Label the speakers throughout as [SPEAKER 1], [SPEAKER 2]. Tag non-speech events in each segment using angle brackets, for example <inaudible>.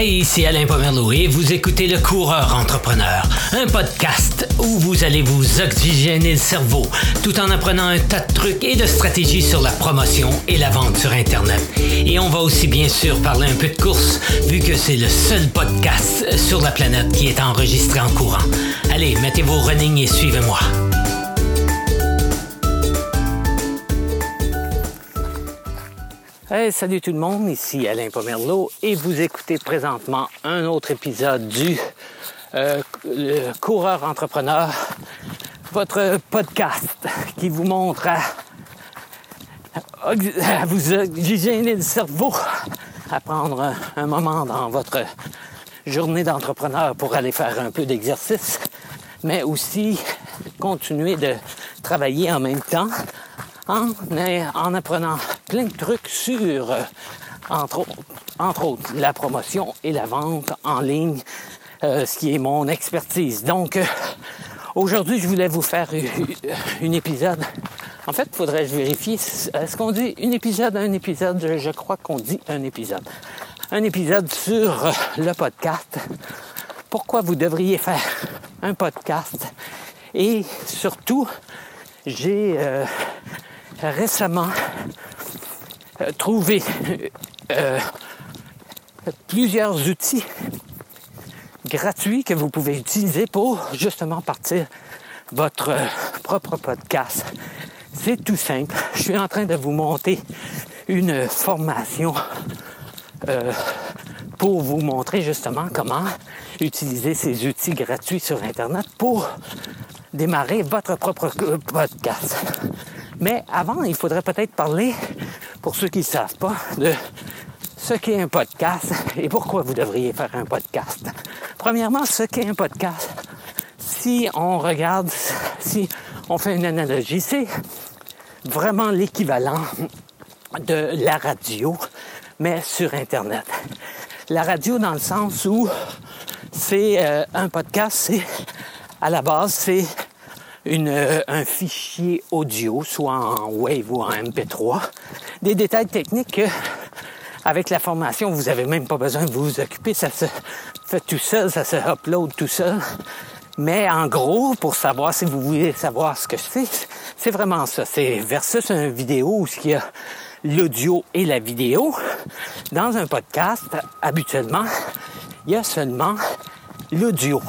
[SPEAKER 1] Hey, ici Alain Pomerleau et vous écoutez Le Coureur Entrepreneur, un podcast où vous allez vous oxygéner le cerveau tout en apprenant un tas de trucs et de stratégies sur la promotion et la vente sur Internet. Et on va aussi bien sûr parler un peu de course vu que c'est le seul podcast sur la planète qui est enregistré en courant. Allez, mettez vos running et suivez-moi. Hey, salut tout le monde, ici Alain Pomerleau et vous écoutez présentement un autre épisode du euh, Coureur Entrepreneur, votre podcast qui vous montre à, vous oxygéner le cerveau, à prendre un, un moment dans votre journée d'entrepreneur pour aller faire un peu d'exercice, mais aussi continuer de travailler en même temps en, en apprenant plein de trucs sur, euh, entre, entre, autres, la promotion et la vente en ligne, euh, ce qui est mon expertise. Donc, euh, aujourd'hui, je voulais vous faire un épisode. En fait, faudrait vérifier. Est-ce qu'on dit un épisode, un épisode? Je, crois qu'on dit un épisode. Un épisode sur le podcast. Pourquoi vous devriez faire un podcast? Et surtout, j'ai récemment euh, trouvé euh, plusieurs outils gratuits que vous pouvez utiliser pour justement partir votre propre podcast. C'est tout simple. Je suis en train de vous monter une formation euh, pour vous montrer justement comment utiliser ces outils gratuits sur Internet pour démarrer votre propre podcast. Mais avant, il faudrait peut-être parler, pour ceux qui ne savent pas, de ce qu'est un podcast et pourquoi vous devriez faire un podcast. Premièrement, ce qu'est un podcast. Si on regarde, si on fait une analogie, c'est vraiment l'équivalent de la radio, mais sur Internet. La radio dans le sens où c'est euh, un podcast, c'est à la base, c'est une, euh, un fichier audio, soit en Wave ou en MP3. Des détails techniques que, avec la formation, vous n'avez même pas besoin de vous occuper. Ça se fait tout seul, ça se upload tout seul. Mais en gros, pour savoir si vous voulez savoir ce que c'est, c'est vraiment ça. C'est versus une vidéo où il y a l'audio et la vidéo. Dans un podcast, habituellement, il y a seulement l'audio.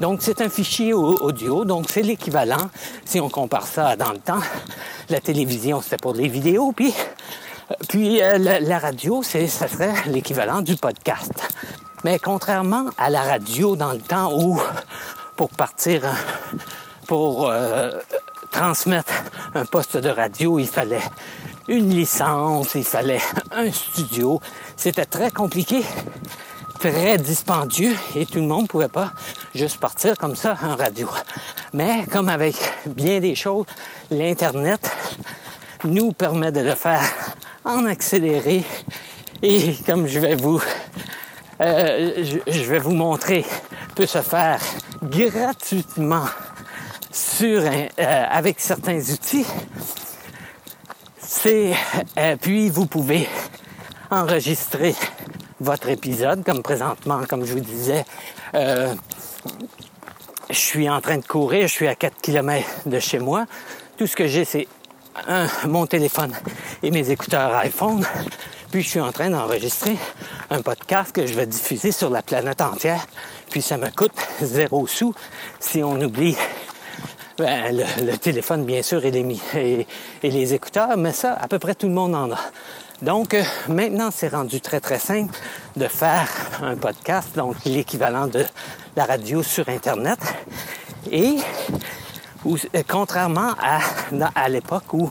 [SPEAKER 1] Donc c'est un fichier audio, donc c'est l'équivalent, si on compare ça dans le temps, la télévision c'était pour les vidéos, puis, puis euh, la, radio, c'est, ça serait l'équivalent du podcast. Mais contrairement à la radio dans le temps où pour partir, pour euh, transmettre un poste de radio, il fallait une licence, il fallait un studio. C'était très compliqué très dispendieux et tout le monde ne pouvait pas juste partir comme ça en radio. Mais comme avec bien des choses, l'Internet nous permet de le faire en accéléré et comme je vais vous euh, je, vais vous montrer peut se faire gratuitement sur euh, avec certains outils. Euh, puis vous pouvez enregistrer votre épisode, comme présentement, comme je vous disais, euh, je suis en train de courir, je suis à 4 km de chez moi. Tout ce que j'ai, c'est mon téléphone et mes écouteurs iPhone. Puis je suis en train d'enregistrer un podcast que je vais diffuser sur la planète entière. Puis ça me coûte zéro sous si on oublie ben, le, téléphone, bien sûr, et, et les écouteurs, mais ça, à peu près tout le monde en a. Donc euh, maintenant, c'est rendu très très simple de faire un podcast, donc l'équivalent de la radio sur Internet. Et euh, contrairement à, à l'époque où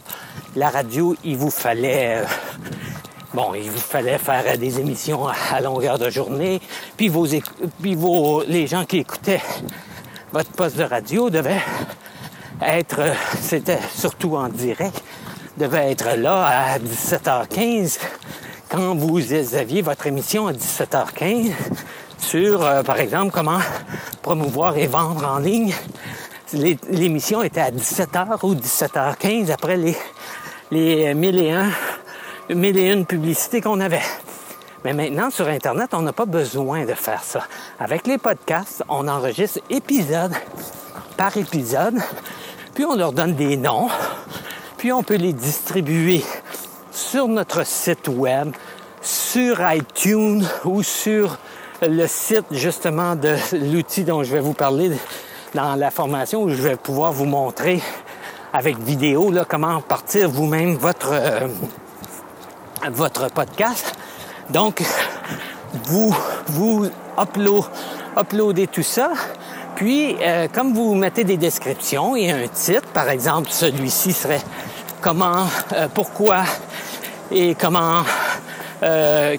[SPEAKER 1] la radio, il vous fallait... Euh, bon, il vous fallait faire des émissions à longueur de journée, puis vos, puis vos les gens qui écoutaient votre poste de radio devaient être, c'était surtout en direct, devait être là à 17h15 quand vous aviez votre émission à 17h15 sur, euh, par exemple, comment promouvoir et vendre en ligne. L'émission était à 17h ou 17h15 après les, les 1001, 1001 publicités qu'on avait. Mais maintenant, sur Internet, on n'a pas besoin de faire ça. Avec les podcasts, on enregistre épisode par épisode, puis on leur donne des noms, puis on peut les distribuer sur notre site web, sur iTunes ou sur le site justement de l'outil dont je vais vous parler dans la formation où je vais pouvoir vous montrer avec vidéo là, comment partir vous-même votre, euh, votre podcast. Donc, vous, vous uploadez tout ça. Puis, euh, comme vous mettez des descriptions et un titre, par exemple, celui-ci serait comment, euh, pourquoi et comment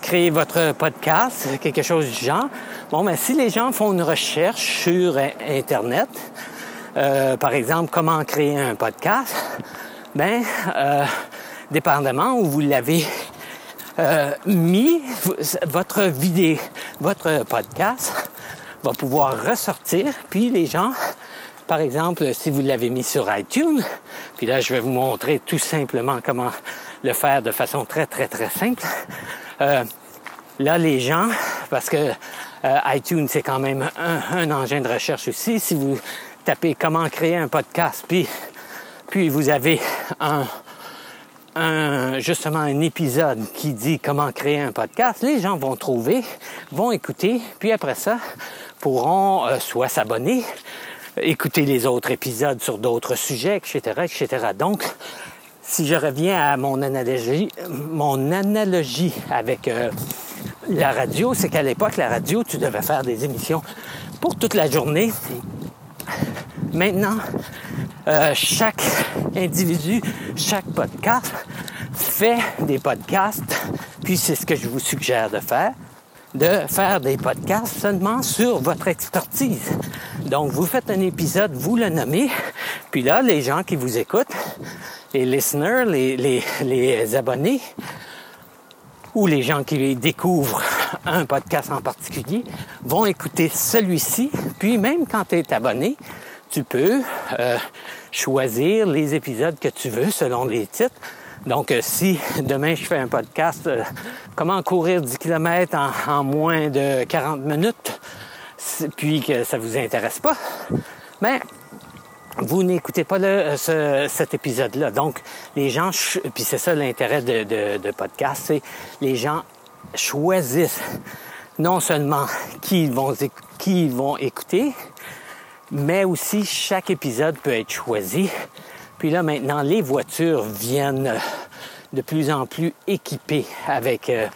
[SPEAKER 1] créer votre podcast, quelque chose du genre. Bon, mais si les gens font une recherche sur Internet, euh, par exemple, comment créer un podcast, ben, euh, dépendamment où vous l'avez euh, mis, votre vidéo, votre podcast va pouvoir ressortir, puis les gens, par exemple, si vous l'avez mis sur iTunes, puis là, je vais vous montrer tout simplement comment le faire de façon très, très, très simple. là, les gens, parce que iTunes, c'est quand même un, un, engin de recherche aussi, si vous tapez comment créer un podcast, puis, puis vous avez un, un, justement un épisode qui dit comment créer un podcast, les gens vont trouver, vont écouter, puis après ça, pourront euh, soit s'abonner, écouter les autres épisodes sur d'autres sujets, etc., etc. Donc, si je reviens à mon analogie, mon analogie avec euh, la radio, c'est qu'à l'époque, la radio, tu devais faire des émissions pour toute la journée Maintenant, euh, chaque individu, chaque podcast fait des podcasts, puis c'est ce que je vous suggère de faire, de faire des podcasts seulement sur votre expertise. Donc, vous faites un épisode, vous le nommez, puis là, les gens qui vous écoutent, les listeners, les, les abonnés, ou les gens qui découvrent un podcast en particulier vont écouter celui-ci, puis même quand tu es abonné, tu peux euh, choisir les épisodes que tu veux selon les titres. Donc, euh, si demain je fais un podcast euh, Comment courir 10 km en, moins de 40 minutes, puis que ça vous intéresse pas, mais ben, vous n'écoutez pas cet épisode-là. Donc, les gens, puis c'est ça l'intérêt de, de, podcast, c'est les gens choisissent non seulement qui vont, qui ils vont écouter, mais aussi chaque épisode peut être choisi. Puis là maintenant, les voitures viennent de plus en plus équipées avec euh,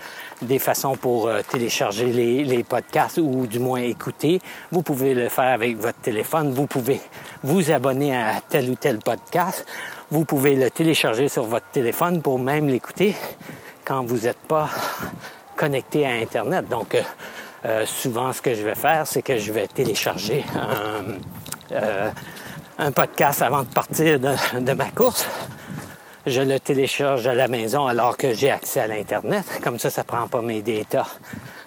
[SPEAKER 1] des façons pour euh, télécharger les, podcasts ou du moins écouter. Vous pouvez le faire avec votre téléphone. Vous pouvez vous abonner à tel ou tel podcast. Vous pouvez le télécharger sur votre téléphone pour même l'écouter quand vous n'êtes pas connecté à Internet. Donc, euh, euh, souvent, ce que je vais faire, c'est que je vais télécharger euh, podcast avant de partir de, ma course. Je le télécharge à la maison alors que j'ai accès à l'Internet. Comme ça, ça prend pas mes data,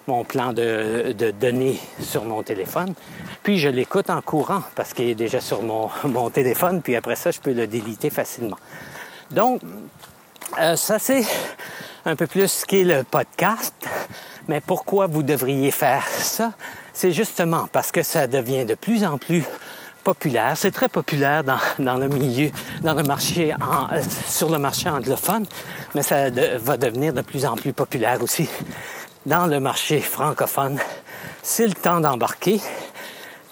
[SPEAKER 1] mon plan de, données sur mon téléphone. Puis je l'écoute en courant parce qu'il est déjà sur mon, mon, téléphone. Puis après ça, je peux le déliter facilement. Donc, euh, ça c'est un peu plus ce qu'est le podcast. Mais pourquoi vous devriez faire ça? C'est justement parce que ça devient de plus en plus C'est très populaire dans, le milieu, dans le marché, euh, sur le marché anglophone, mais ça va devenir de plus en plus populaire aussi dans le marché francophone. C'est le temps d'embarquer,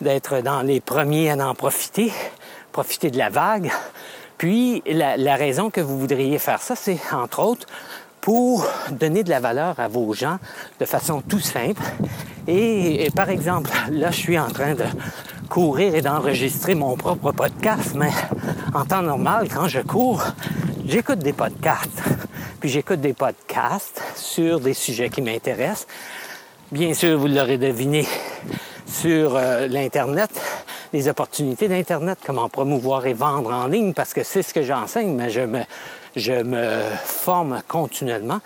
[SPEAKER 1] d'être dans les premiers à en profiter, profiter de la vague. Puis la raison que vous voudriez faire ça, c'est entre autres pour donner de la valeur à vos gens de façon tout simple. Et, par exemple, là, je suis en train de courir et d'enregistrer mon propre podcast, mais en temps normal, quand je cours, j'écoute des podcasts. Puis j'écoute des podcasts sur des sujets qui m'intéressent. Bien sûr, vous l'aurez deviné sur euh, l'Internet, les opportunités d'Internet, comment promouvoir et vendre en ligne, parce que c'est ce que j'enseigne, mais je me, je me forme continuellement.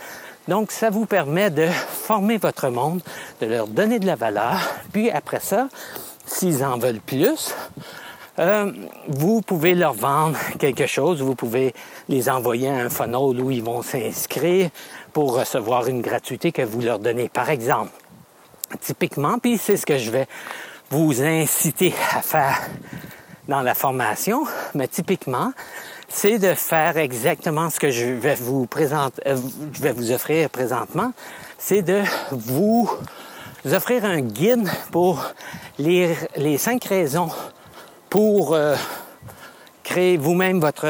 [SPEAKER 1] Donc, ça vous permet de former votre monde, de leur donner de la valeur. Puis après ça, s'ils en veulent plus, euh, vous pouvez leur vendre quelque chose, vous pouvez les envoyer à un funnel où ils vont s'inscrire pour recevoir une gratuité que vous leur donnez. Par exemple, typiquement, puis c'est ce que je vais vous inciter à faire dans la formation, mais typiquement, c'est de faire exactement ce que je vais vous présenter, euh, je vais vous offrir présentement, c'est de vous offrir un guide pour lire les cinq raisons pour euh, créer vous-même votre,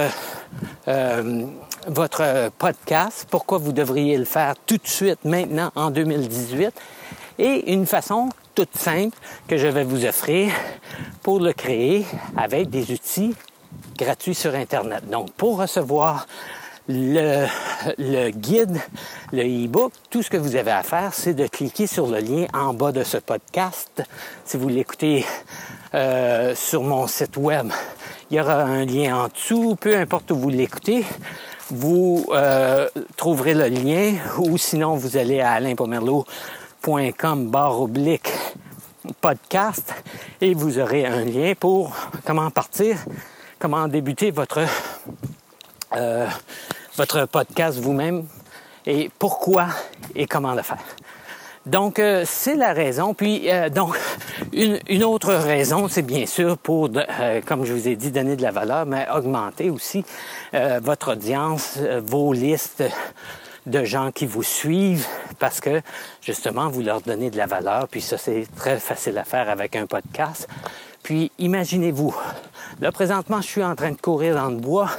[SPEAKER 1] euh, votre podcast, pourquoi vous devriez le faire tout de suite, maintenant, en 2018, et une façon toute simple que je vais vous offrir pour le créer avec des outils gratuits sur Internet. Donc, pour recevoir le, guide, le e-book, tout ce que vous avez à faire, c'est de cliquer sur le lien en bas de ce podcast. Si vous l'écoutez euh, sur mon site web, il y aura un lien en dessous, peu importe où vous l'écoutez. Vous euh, trouverez le lien ou sinon vous allez à alainpomerleau.com barre oblique podcast et vous aurez un lien pour comment partir, comment débuter votre euh, votre podcast vous-même et pourquoi et comment le faire. Donc, euh, c'est la raison. Puis, euh, donc, une, autre raison, c'est bien sûr pour, euh, comme je vous ai dit, donner de la valeur, mais augmenter aussi votre audience, vos listes de gens qui vous suivent parce que, justement, vous leur donnez de la valeur. Puis ça, c'est très facile à faire avec un podcast. Puis, imaginez-vous, là, présentement, je suis en train de courir dans le bois.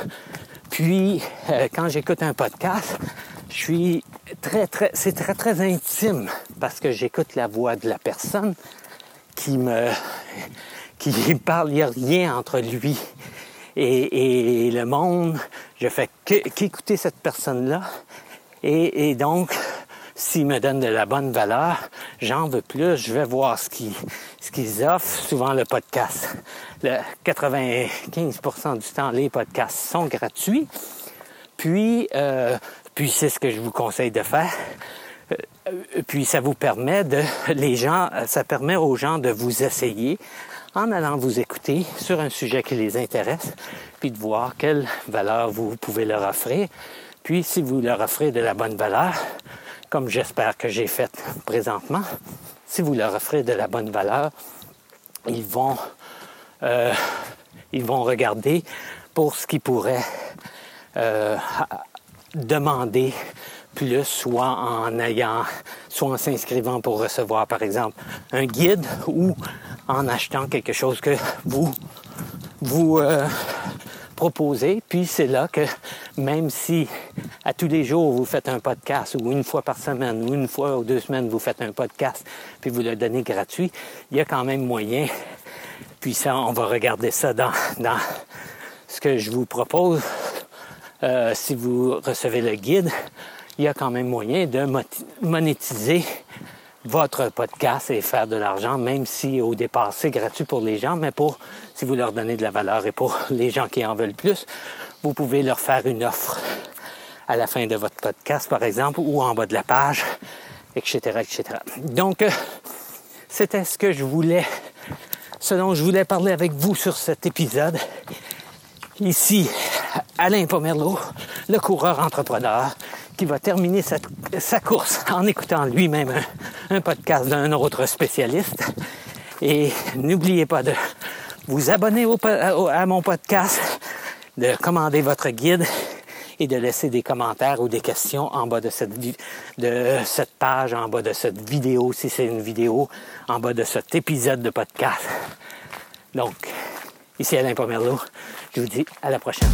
[SPEAKER 1] Puis, euh, quand j'écoute un podcast, je suis très, très, c'est très, très intime parce que j'écoute la voix de la personne qui me, <laughs> qui <laughs> parle. Il n'y a rien entre lui et, le monde. Je fais qu'écouter cette personne-là. Et, et donc, s'ils me donnent de la bonne valeur, j'en veux plus, je vais voir ce qu'ils offrent, souvent le podcast. Le 95% du temps, les podcasts sont gratuits. Puis, euh, puis c'est ce que je vous conseille de faire. Euh, puis ça vous permet de, les gens, ça permet aux gens de vous essayer en allant vous écouter sur un sujet qui les intéresse, puis de voir quelle valeur vous pouvez leur offrir. Puis si vous leur offrez de la bonne valeur, comme j'espère que j'ai fait présentement, si vous leur offrez de la bonne valeur, ils vont, euh, ils vont regarder pour ce qu'ils pourraient euh, demander plus, soit en ayant, soit en s'inscrivant pour recevoir, par exemple, un guide ou en achetant quelque chose que vous vous euh, proposer. Puis c'est là que même si à tous les jours vous faites un podcast ou une fois par semaine ou une fois ou deux semaines vous faites un podcast puis vous le donnez gratuit, il y a quand même moyen. Puis ça, on va regarder ça dans, dans ce que je vous propose. Euh, si vous recevez le guide, il y a quand même moyen de monétiser votre podcast et faire de l'argent, même si au départ c'est gratuit pour les gens, mais pour si vous leur donnez de la valeur et pour <laughs> les gens qui en veulent plus, vous pouvez leur faire une offre à la fin de votre podcast, par exemple, ou en bas de la page, etc., etc. Donc, euh, c'était ce que je voulais, ce dont je voulais parler avec vous sur cet épisode. Ici, Alain Pomerleau, le coureur entrepreneur, qui va terminer sa, course en écoutant lui-même un, podcast d'un autre spécialiste. Et n'oubliez pas de vous abonner à mon podcast, de commander votre guide et de laisser des commentaires ou des questions en bas de cette, de cette page, en bas de cette vidéo, si c'est une vidéo, en bas de cet épisode de podcast. Donc, ici Alain Pomerleau, je vous dis à la prochaine.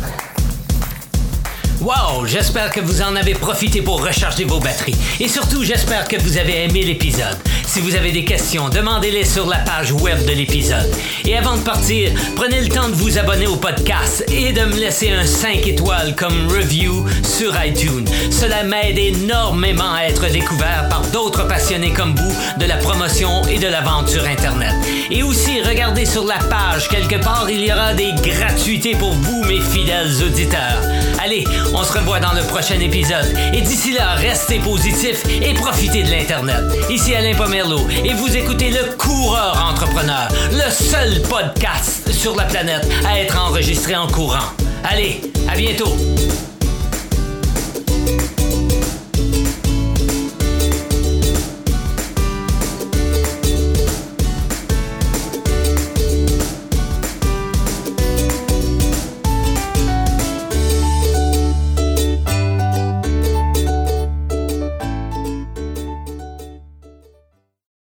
[SPEAKER 2] Wow, j'espère que vous en avez profité pour recharger vos batteries. Et surtout, j'espère que vous avez aimé l'épisode. Si vous avez des questions, demandez-les sur la page web de l'épisode. Et avant de partir, prenez le temps de vous abonner au podcast et de me laisser un 5 étoiles comme review sur iTunes. Cela m'aide énormément à être découvert par d'autres passionnés comme vous de la promotion et de la vente sur Internet. Et aussi, regardez sur la page, quelque part, il y aura des gratuités pour vous, mes fidèles auditeurs. Allez, on se revoit dans le prochain épisode. Et d'ici là, restez positifs et profitez de l'Internet. Ici Alain Pomme Et vous écoutez le Coureur Entrepreneur, le seul podcast sur la planète à être enregistré en courant. Allez, à bientôt!